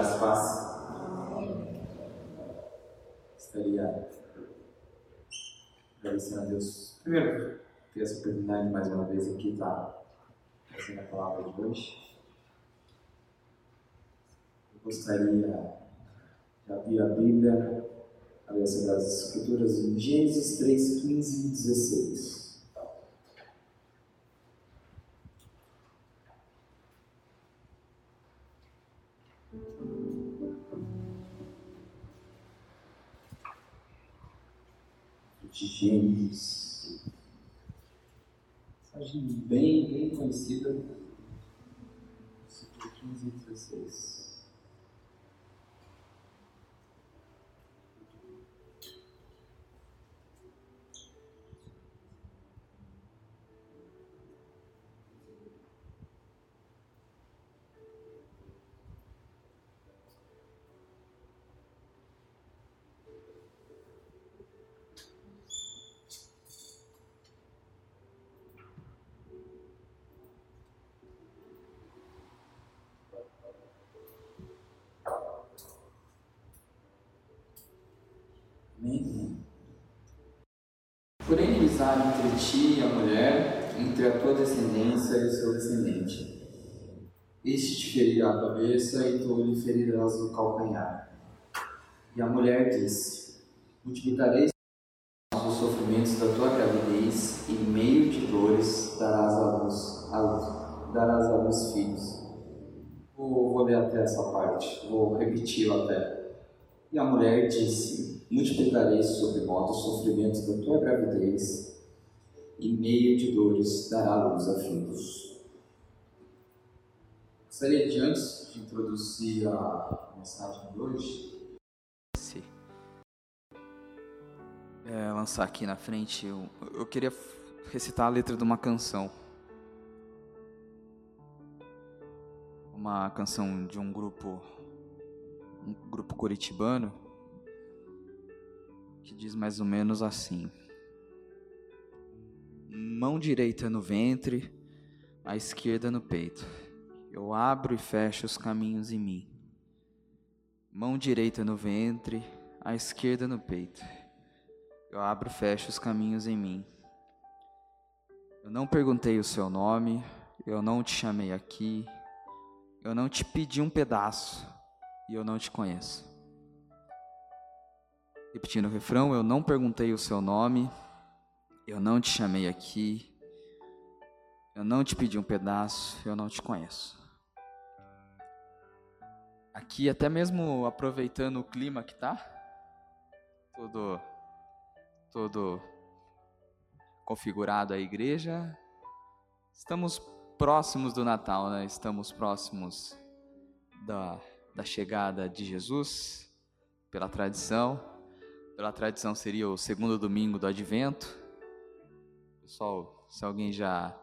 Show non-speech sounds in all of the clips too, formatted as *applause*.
graça e paz. Estaria agradecendo a Deus. Primeiro, ter essa oportunidade mais uma vez aqui, tá? Trazendo a palavra de hoje. Eu gostaria de abrir a Bíblia, abrir as Sagradas Escrituras em Gênesis 3, 15 e 16. De. Passagem bem, bem conhecida, versículo 15 e 16. Porém, inimizade entre ti e a mulher, entre a tua descendência e o seu descendente. Este te ferirá a cabeça e tu lhe ferirás o calcanhar. E a mulher disse: Multiplicarei os sofrimentos da tua gravidez, e meio de dores darás a luz, luz darás a luz filhos. Vou, vou ler até essa parte, vou repetir até. E a mulher disse: multiplicarei sobre modo os sofrimentos da tua gravidez, e meio de dores dará luz a filhos. Gostaria de, antes de introduzir a mensagem de hoje, é, lançar aqui na frente, eu, eu queria recitar a letra de uma canção. Uma canção de um grupo, um grupo curitibano, que diz mais ou menos assim: Mão direita no ventre, a esquerda no peito. Eu abro e fecho os caminhos em mim. Mão direita no ventre, a esquerda no peito. Eu abro e fecho os caminhos em mim. Eu não perguntei o seu nome, eu não te chamei aqui, eu não te pedi um pedaço e eu não te conheço. Repetindo o refrão, eu não perguntei o seu nome, eu não te chamei aqui, eu não te pedi um pedaço, eu não te conheço. Aqui, até mesmo aproveitando o clima que tá, todo, todo configurado a igreja, estamos próximos do Natal, né? Estamos próximos da, da chegada de Jesus, pela tradição pela tradição seria o segundo domingo do Advento. Pessoal, se alguém já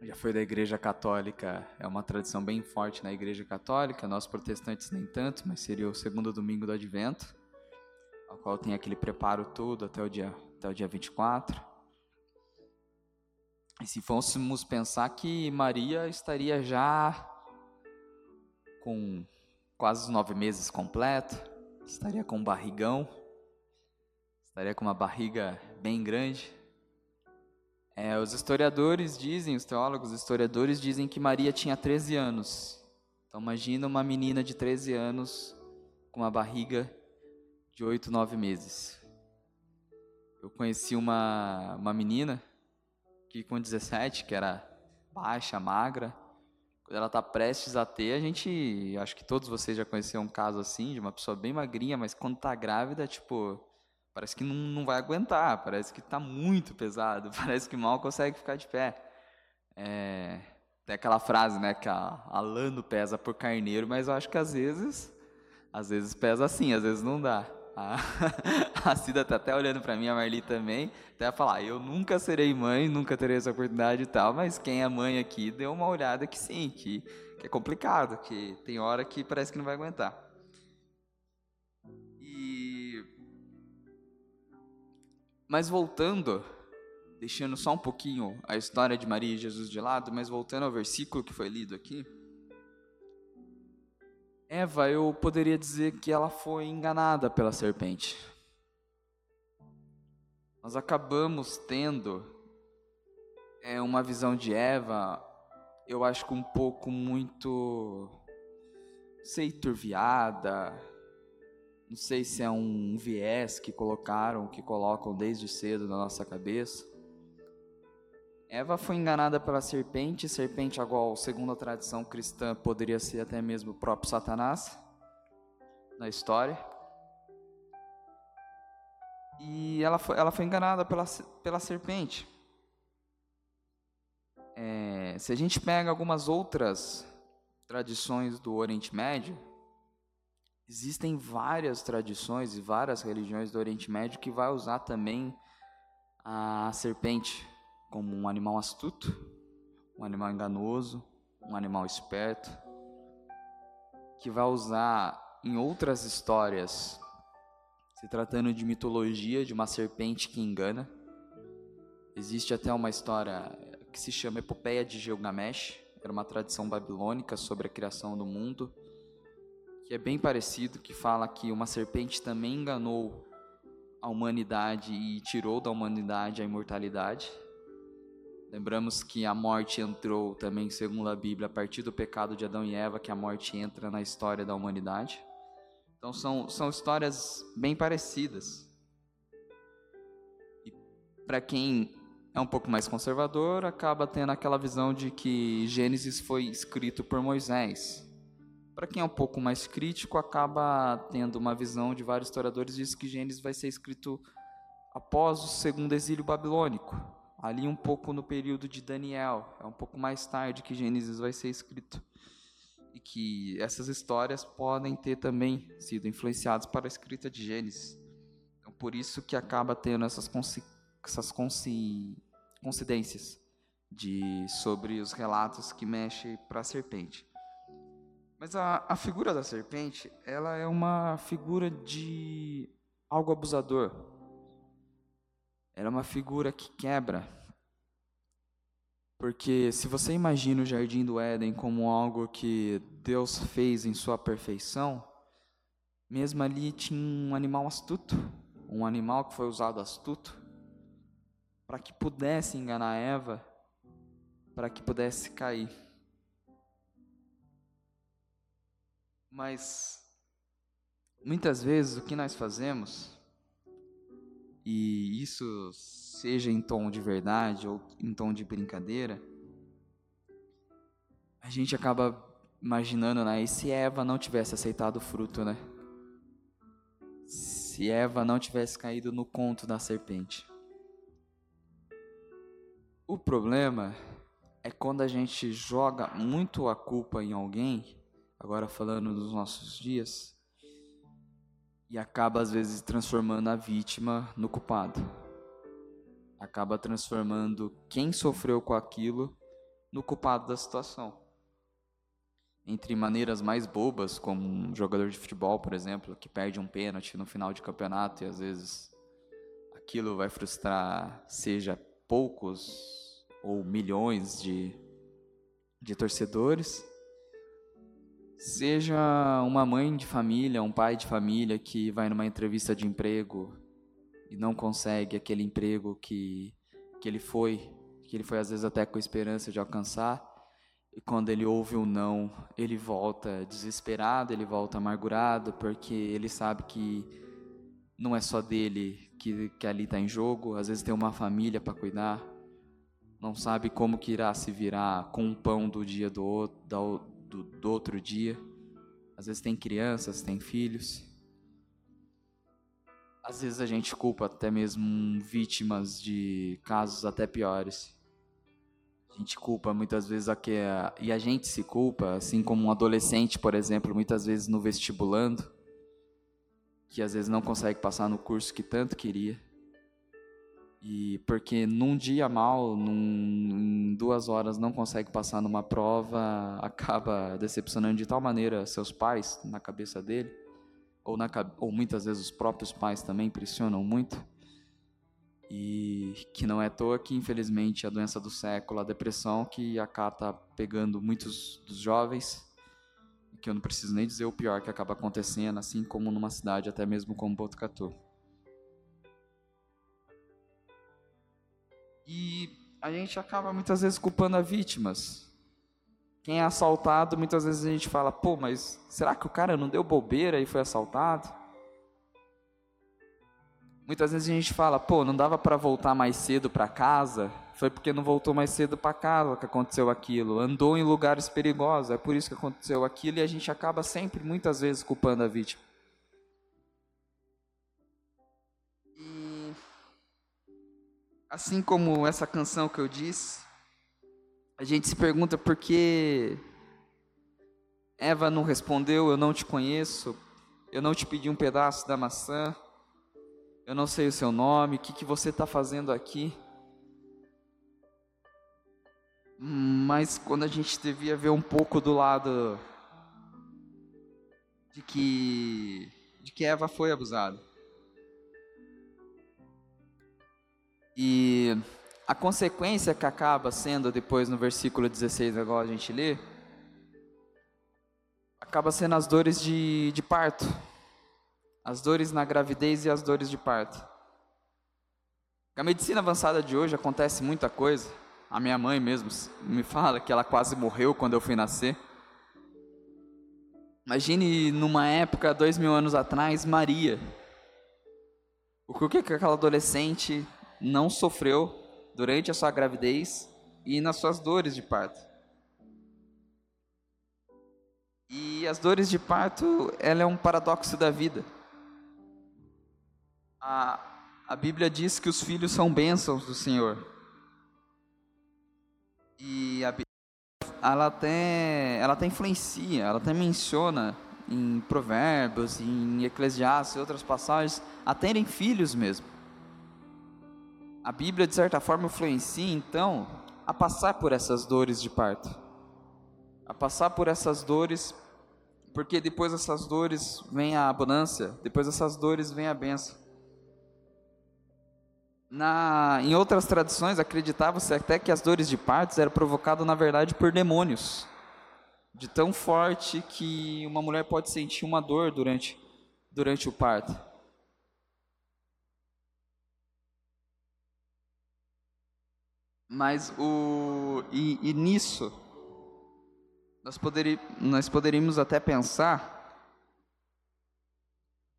já foi da Igreja Católica, é uma tradição bem forte na Igreja Católica. Nós protestantes nem tanto, mas seria o segundo domingo do Advento, ao qual tem aquele preparo todo até o dia até o dia 24. E se fôssemos pensar que Maria estaria já com quase os nove meses completo, estaria com um barrigão, estaria com uma barriga bem grande. É, os historiadores dizem, os teólogos os historiadores dizem que Maria tinha 13 anos. Então imagina uma menina de 13 anos com uma barriga de 8, 9 meses. Eu conheci uma, uma menina que com 17, que era baixa, magra, quando ela está prestes a ter, a gente, acho que todos vocês já conheceram um caso assim, de uma pessoa bem magrinha, mas quando está grávida, tipo, parece que não, não vai aguentar, parece que está muito pesado, *laughs* parece que mal consegue ficar de pé. É, tem aquela frase, né, que a, a lã pesa por carneiro, mas eu acho que às vezes, às vezes pesa assim, às vezes não dá. A, *laughs* a Cida tá até olhando para mim, a Marli também, até falar, eu nunca serei mãe, nunca terei essa oportunidade e tal, mas quem é mãe aqui deu uma olhada que sim, que, que é complicado, que tem hora que parece que não vai aguentar. E mas voltando, deixando só um pouquinho a história de Maria e Jesus de lado, mas voltando ao versículo que foi lido aqui, Eva, eu poderia dizer que ela foi enganada pela serpente. Nós acabamos tendo é, uma visão de Eva, eu acho que um pouco muito, sei, turviada, não sei se é um viés que colocaram, que colocam desde cedo na nossa cabeça. Eva foi enganada pela serpente, serpente igual, segundo a tradição cristã, poderia ser até mesmo o próprio Satanás na história. E ela foi, ela foi enganada pela, pela serpente. É, se a gente pega algumas outras tradições do Oriente Médio, existem várias tradições e várias religiões do Oriente Médio que vai usar também a serpente como um animal astuto, um animal enganoso, um animal esperto, que vai usar em outras histórias, se tratando de mitologia de uma serpente que engana. Existe até uma história que se chama Epopeia de Gilgamesh, era uma tradição babilônica sobre a criação do mundo, que é bem parecido, que fala que uma serpente também enganou a humanidade e tirou da humanidade a imortalidade. Lembramos que a morte entrou também, segundo a Bíblia, a partir do pecado de Adão e Eva, que a morte entra na história da humanidade. Então são, são histórias bem parecidas. E para quem é um pouco mais conservador, acaba tendo aquela visão de que Gênesis foi escrito por Moisés. Para quem é um pouco mais crítico, acaba tendo uma visão de vários historiadores diz que Gênesis vai ser escrito após o segundo exílio babilônico ali um pouco no período de Daniel, é um pouco mais tarde que Gênesis vai ser escrito. E que essas histórias podem ter também sido influenciadas para a escrita de Gênesis. Então, por isso que acaba tendo essas, essas coincidências de, sobre os relatos que mexem para a serpente. Mas a, a figura da serpente, ela é uma figura de algo abusador, era uma figura que quebra. Porque se você imagina o jardim do Éden como algo que Deus fez em sua perfeição, mesmo ali tinha um animal astuto, um animal que foi usado astuto, para que pudesse enganar Eva, para que pudesse cair. Mas muitas vezes o que nós fazemos e isso seja em tom de verdade ou em tom de brincadeira, a gente acaba imaginando, né? E se Eva não tivesse aceitado o fruto, né? Se Eva não tivesse caído no conto da serpente. O problema é quando a gente joga muito a culpa em alguém, agora falando dos nossos dias, e acaba às vezes transformando a vítima no culpado. Acaba transformando quem sofreu com aquilo no culpado da situação. Entre maneiras mais bobas, como um jogador de futebol, por exemplo, que perde um pênalti no final de campeonato e às vezes aquilo vai frustrar, seja poucos ou milhões de, de torcedores Seja uma mãe de família, um pai de família que vai numa entrevista de emprego e não consegue aquele emprego que, que ele foi, que ele foi às vezes até com esperança de alcançar, e quando ele ouve o um não, ele volta desesperado, ele volta amargurado, porque ele sabe que não é só dele que, que ali está em jogo, às vezes tem uma família para cuidar, não sabe como que irá se virar com o pão do dia do, do, do, do outro dia. Às vezes tem crianças, tem filhos. Às vezes a gente culpa até mesmo vítimas de casos até piores. A gente culpa muitas vezes a que a, e a gente se culpa, assim como um adolescente, por exemplo, muitas vezes no vestibulando, que às vezes não consegue passar no curso que tanto queria. E porque num dia mal, num, em duas horas não consegue passar numa prova, *laughs* acaba decepcionando de tal maneira seus pais na cabeça dele, ou, na, ou muitas vezes os próprios pais também pressionam muito. E que não é à toa que, infelizmente, a doença do século, a depressão, que acaba pegando muitos dos jovens, que eu não preciso nem dizer o pior que acaba acontecendo, assim como numa cidade, até mesmo como Botucatu. E a gente acaba muitas vezes culpando as vítimas. Quem é assaltado, muitas vezes a gente fala, pô, mas será que o cara não deu bobeira e foi assaltado? Muitas vezes a gente fala, pô, não dava para voltar mais cedo para casa, foi porque não voltou mais cedo para casa que aconteceu aquilo, andou em lugares perigosos, é por isso que aconteceu aquilo e a gente acaba sempre, muitas vezes, culpando a vítima. Assim como essa canção que eu disse, a gente se pergunta por que Eva não respondeu, eu não te conheço, eu não te pedi um pedaço da maçã eu não sei o seu nome, o que, que você está fazendo aqui. Mas quando a gente devia ver um pouco do lado de que, de que Eva foi abusada. E a consequência que acaba sendo depois no versículo 16, agora a gente lê, acaba sendo as dores de, de parto as dores na gravidez e as dores de parto. A medicina avançada de hoje acontece muita coisa. A minha mãe mesmo me fala que ela quase morreu quando eu fui nascer. Imagine numa época, dois mil anos atrás, Maria. O que, que aquela adolescente não sofreu durante a sua gravidez e nas suas dores de parto? E as dores de parto, ela é um paradoxo da vida. A, a Bíblia diz que os filhos são bênçãos do Senhor. E a, ela até, ela até influencia, ela até menciona em Provérbios, em Eclesiastes e outras passagens, a terem filhos mesmo. A Bíblia, de certa forma, influencia, então, a passar por essas dores de parto. A passar por essas dores, porque depois dessas dores vem a abundância, depois dessas dores vem a bênção. Na, em outras tradições, acreditava-se até que as dores de parto eram provocadas, na verdade, por demônios. De tão forte que uma mulher pode sentir uma dor durante, durante o parto. Mas o. E, e nisso, nós, poderi, nós poderíamos até pensar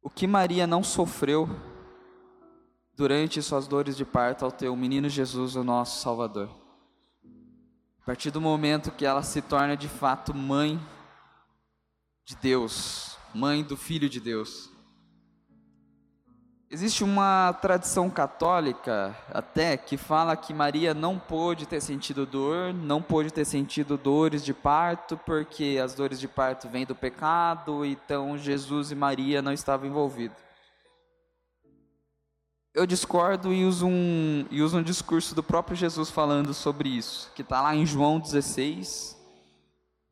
o que Maria não sofreu durante suas dores de parto ao teu menino Jesus, o nosso Salvador. A partir do momento que ela se torna de fato mãe de Deus, mãe do Filho de Deus. Existe uma tradição católica até que fala que Maria não pôde ter sentido dor, não pôde ter sentido dores de parto, porque as dores de parto vêm do pecado, então Jesus e Maria não estavam envolvidos eu discordo e uso, um, e uso um discurso do próprio Jesus falando sobre isso, que está lá em João 16,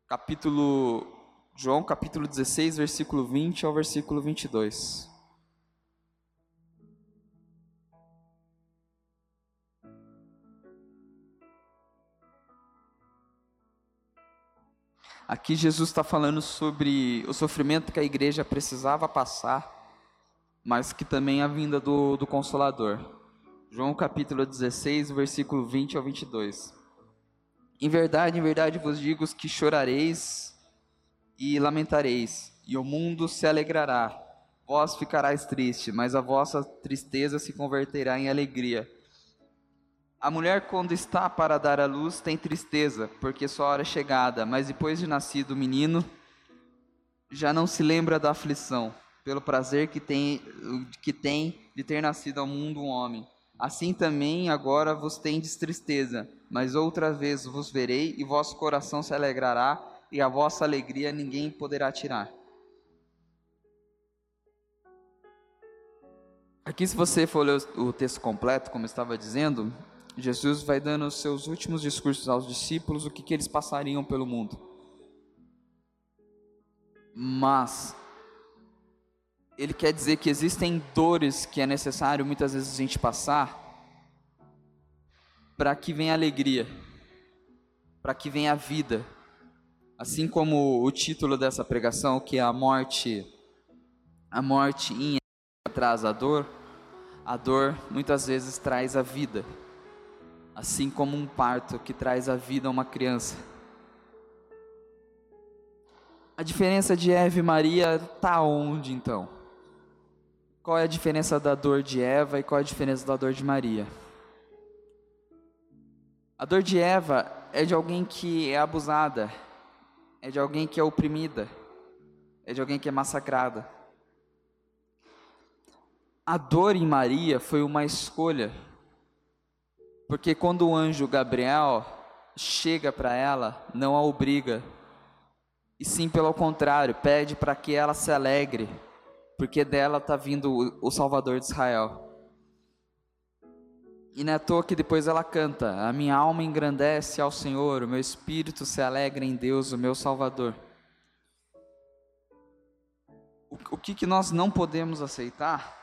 capítulo João capítulo 16, versículo 20 ao versículo 22. Aqui Jesus está falando sobre o sofrimento que a igreja precisava passar mas que também a vinda do, do Consolador. João capítulo 16, versículo 20 ao 22. Em verdade, em verdade vos digo que chorareis e lamentareis, e o mundo se alegrará. Vós ficareis triste, mas a vossa tristeza se converterá em alegria. A mulher, quando está para dar à luz, tem tristeza, porque sua hora é chegada, mas depois de nascido o menino, já não se lembra da aflição pelo prazer que tem, que tem de ter nascido ao mundo um homem. Assim também agora vos tendes tristeza, mas outra vez vos verei, e vosso coração se alegrará, e a vossa alegria ninguém poderá tirar. Aqui, se você for ler o texto completo, como eu estava dizendo, Jesus vai dando os seus últimos discursos aos discípulos, o que, que eles passariam pelo mundo. Mas ele quer dizer que existem dores que é necessário muitas vezes a gente passar para que venha alegria, para que venha a vida, Assim como o título dessa pregação, que é a morte, a morte em traz a dor, a dor muitas vezes traz a vida. Assim como um parto que traz a vida a uma criança. A diferença de Eva e Maria está onde então? Qual é a diferença da dor de Eva e qual é a diferença da dor de Maria? A dor de Eva é de alguém que é abusada, é de alguém que é oprimida, é de alguém que é massacrada. A dor em Maria foi uma escolha, porque quando o anjo Gabriel chega para ela, não a obriga, e sim pelo contrário, pede para que ela se alegre, porque dela está vindo o Salvador de Israel. E não é à toa que depois ela canta: A minha alma engrandece ao Senhor, o meu espírito se alegra em Deus, o meu Salvador. O, o que, que nós não podemos aceitar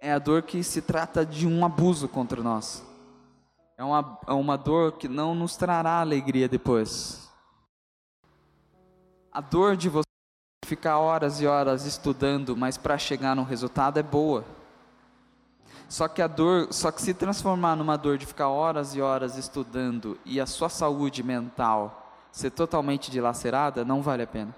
é a dor que se trata de um abuso contra nós. É uma, é uma dor que não nos trará alegria depois. A dor de você ficar horas e horas estudando, mas para chegar no resultado é boa. Só que a dor, só que se transformar numa dor de ficar horas e horas estudando e a sua saúde mental ser totalmente dilacerada, não vale a pena.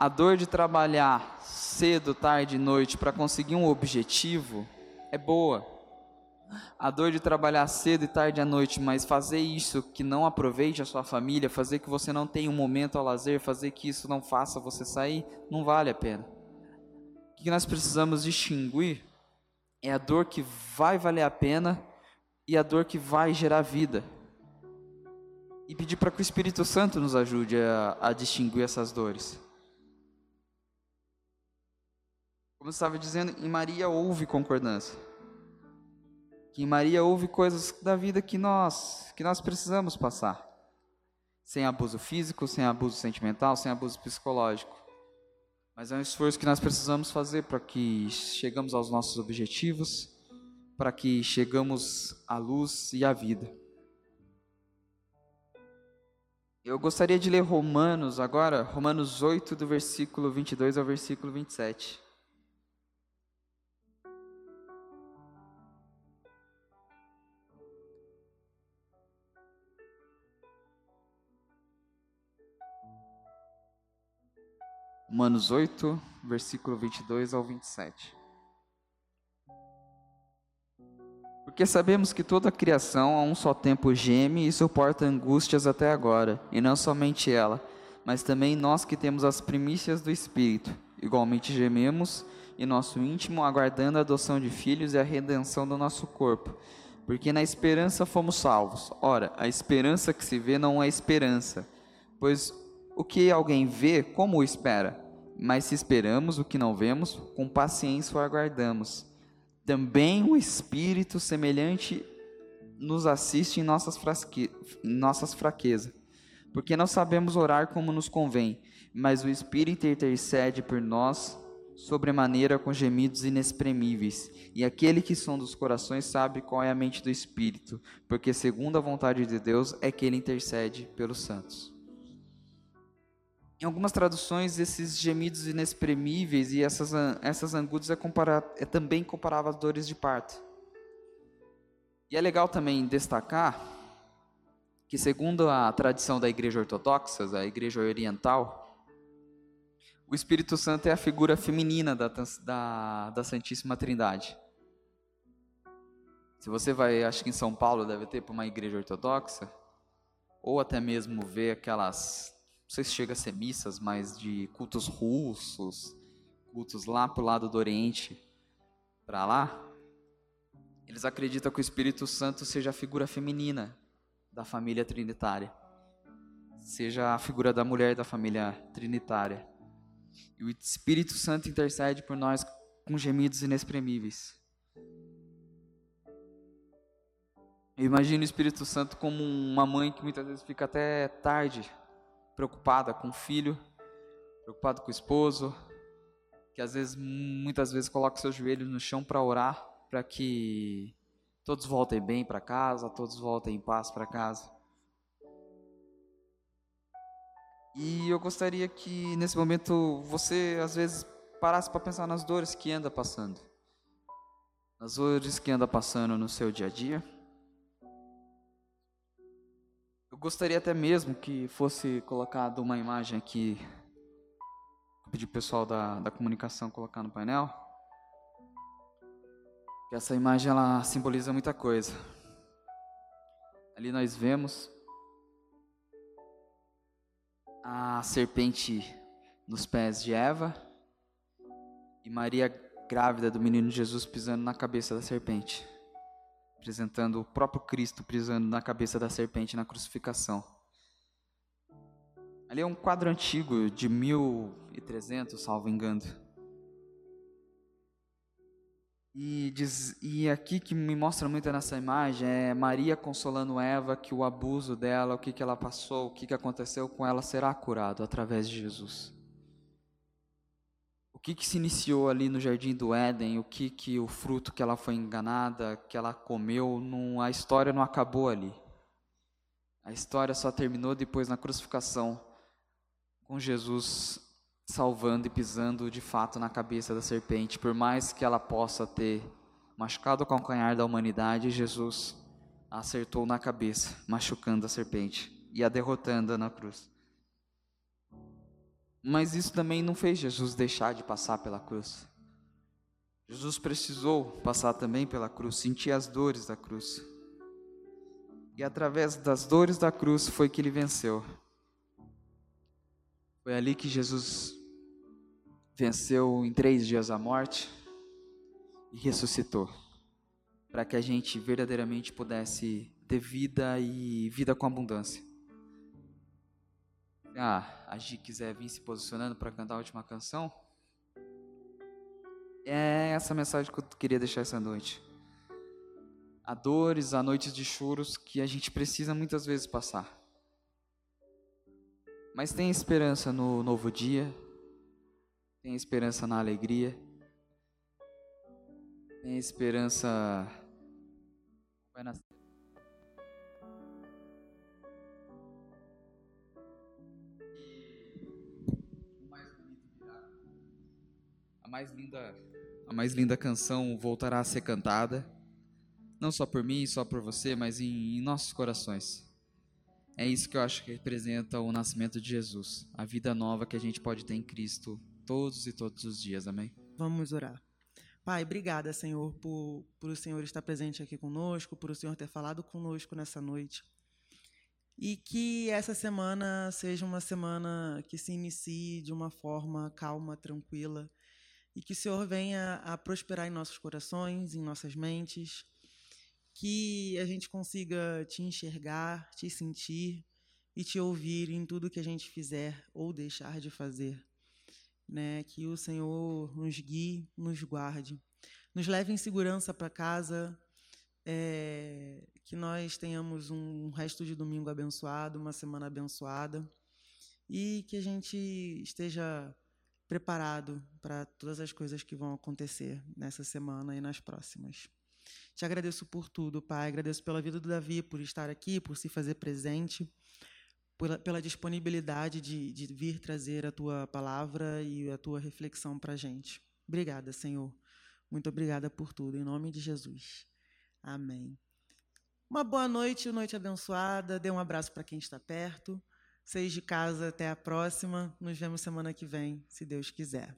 A dor de trabalhar cedo, tarde e noite para conseguir um objetivo é boa. A dor de trabalhar cedo e tarde à noite, mas fazer isso que não aproveite a sua família, fazer que você não tenha um momento ao lazer, fazer que isso não faça você sair, não vale a pena que nós precisamos distinguir é a dor que vai valer a pena e a dor que vai gerar vida. E pedir para que o Espírito Santo nos ajude a, a distinguir essas dores. Como eu estava dizendo, em Maria houve concordância. Que em Maria houve coisas da vida que nós, que nós precisamos passar. Sem abuso físico, sem abuso sentimental, sem abuso psicológico. Mas é um esforço que nós precisamos fazer para que chegamos aos nossos objetivos, para que chegamos à luz e à vida. Eu gostaria de ler Romanos agora, Romanos 8, do versículo 22 ao versículo 27. Romanos 8, versículo 22 ao 27. Porque sabemos que toda a criação a um só tempo geme e suporta angústias até agora, e não somente ela, mas também nós que temos as primícias do Espírito. Igualmente gememos em nosso íntimo, aguardando a adoção de filhos e a redenção do nosso corpo. Porque na esperança fomos salvos. Ora, a esperança que se vê não é esperança, pois o que alguém vê, como o espera? Mas se esperamos o que não vemos, com paciência o aguardamos. Também o Espírito semelhante nos assiste em nossas, frasque... nossas fraquezas, porque não sabemos orar como nos convém, mas o Espírito intercede por nós sobremaneira com gemidos inexprimíveis. E aquele que som dos corações sabe qual é a mente do Espírito, porque segundo a vontade de Deus é que ele intercede pelos santos. Em algumas traduções, esses gemidos inexprimíveis e essas, essas angústias é, é também comparável às dores de parto. E é legal também destacar que, segundo a tradição da Igreja Ortodoxa, da Igreja Oriental, o Espírito Santo é a figura feminina da, da, da Santíssima Trindade. Se você vai, acho que em São Paulo deve ter para uma igreja ortodoxa, ou até mesmo ver aquelas não sei se chega a ser missas, mas de cultos russos, cultos lá pro lado do Oriente, para lá, eles acreditam que o Espírito Santo seja a figura feminina da família trinitária, seja a figura da mulher da família trinitária. E o Espírito Santo intercede por nós com gemidos inexprimíveis. Eu imagino o Espírito Santo como uma mãe que muitas vezes fica até tarde preocupada com o filho, preocupado com o esposo, que às vezes, muitas vezes, coloca seus joelhos no chão para orar, para que todos voltem bem para casa, todos voltem em paz para casa. E eu gostaria que nesse momento você, às vezes, parasse para pensar nas dores que anda passando, nas dores que anda passando no seu dia a dia gostaria até mesmo que fosse colocado uma imagem aqui. Vou pedir o pessoal da, da comunicação colocar no painel. Que essa imagem ela simboliza muita coisa. Ali nós vemos a serpente nos pés de Eva e Maria grávida do menino Jesus pisando na cabeça da serpente, apresentando o próprio Cristo pisando na cabeça da serpente na crucificação. Ali é um quadro antigo de 1300, salvo engano. E, diz, e aqui que me mostra muito nessa imagem é Maria consolando Eva que o abuso dela, o que, que ela passou, o que, que aconteceu com ela será curado através de Jesus. Que, que se iniciou ali no jardim do Éden, o que, que o fruto que ela foi enganada, que ela comeu, não, a história não acabou ali. A história só terminou depois na crucificação, com Jesus salvando e pisando de fato na cabeça da serpente. Por mais que ela possa ter machucado o calcanhar da humanidade, Jesus acertou na cabeça, machucando a serpente e a derrotando na cruz. Mas isso também não fez Jesus deixar de passar pela cruz. Jesus precisou passar também pela cruz, sentir as dores da cruz. E através das dores da cruz foi que ele venceu. Foi ali que Jesus venceu em três dias a morte e ressuscitou, para que a gente verdadeiramente pudesse ter vida e vida com abundância. Ah, a Gi quiser vir se posicionando para cantar a última canção, é essa mensagem que eu queria deixar essa noite. Há dores, há noites de choros que a gente precisa muitas vezes passar. Mas tem esperança no novo dia, tem esperança na alegria. Tem esperança. Vai nascer. Mais linda, a mais linda canção voltará a ser cantada, não só por mim, só por você, mas em, em nossos corações. É isso que eu acho que representa o nascimento de Jesus, a vida nova que a gente pode ter em Cristo todos e todos os dias. Amém? Vamos orar. Pai, obrigada, Senhor, por, por o Senhor estar presente aqui conosco, por o Senhor ter falado conosco nessa noite. E que essa semana seja uma semana que se inicie de uma forma calma, tranquila, e que o Senhor venha a prosperar em nossos corações, em nossas mentes, que a gente consiga te enxergar, te sentir e te ouvir em tudo que a gente fizer ou deixar de fazer né? Que o Senhor nos guie, nos guarde, nos leve em segurança para casa, é, que nós tenhamos um resto de domingo abençoado, uma semana abençoada e que a gente esteja preparado para todas as coisas que vão acontecer nessa semana e nas próximas. Te agradeço por tudo, Pai. Agradeço pela vida do Davi, por estar aqui, por se fazer presente pela, pela disponibilidade de, de vir trazer a tua palavra e a tua reflexão para a gente. Obrigada, Senhor. Muito obrigada por tudo. Em nome de Jesus. Amém. Uma boa noite, noite abençoada. Dê um abraço para quem está perto. Seis de casa, até a próxima. Nos vemos semana que vem, se Deus quiser.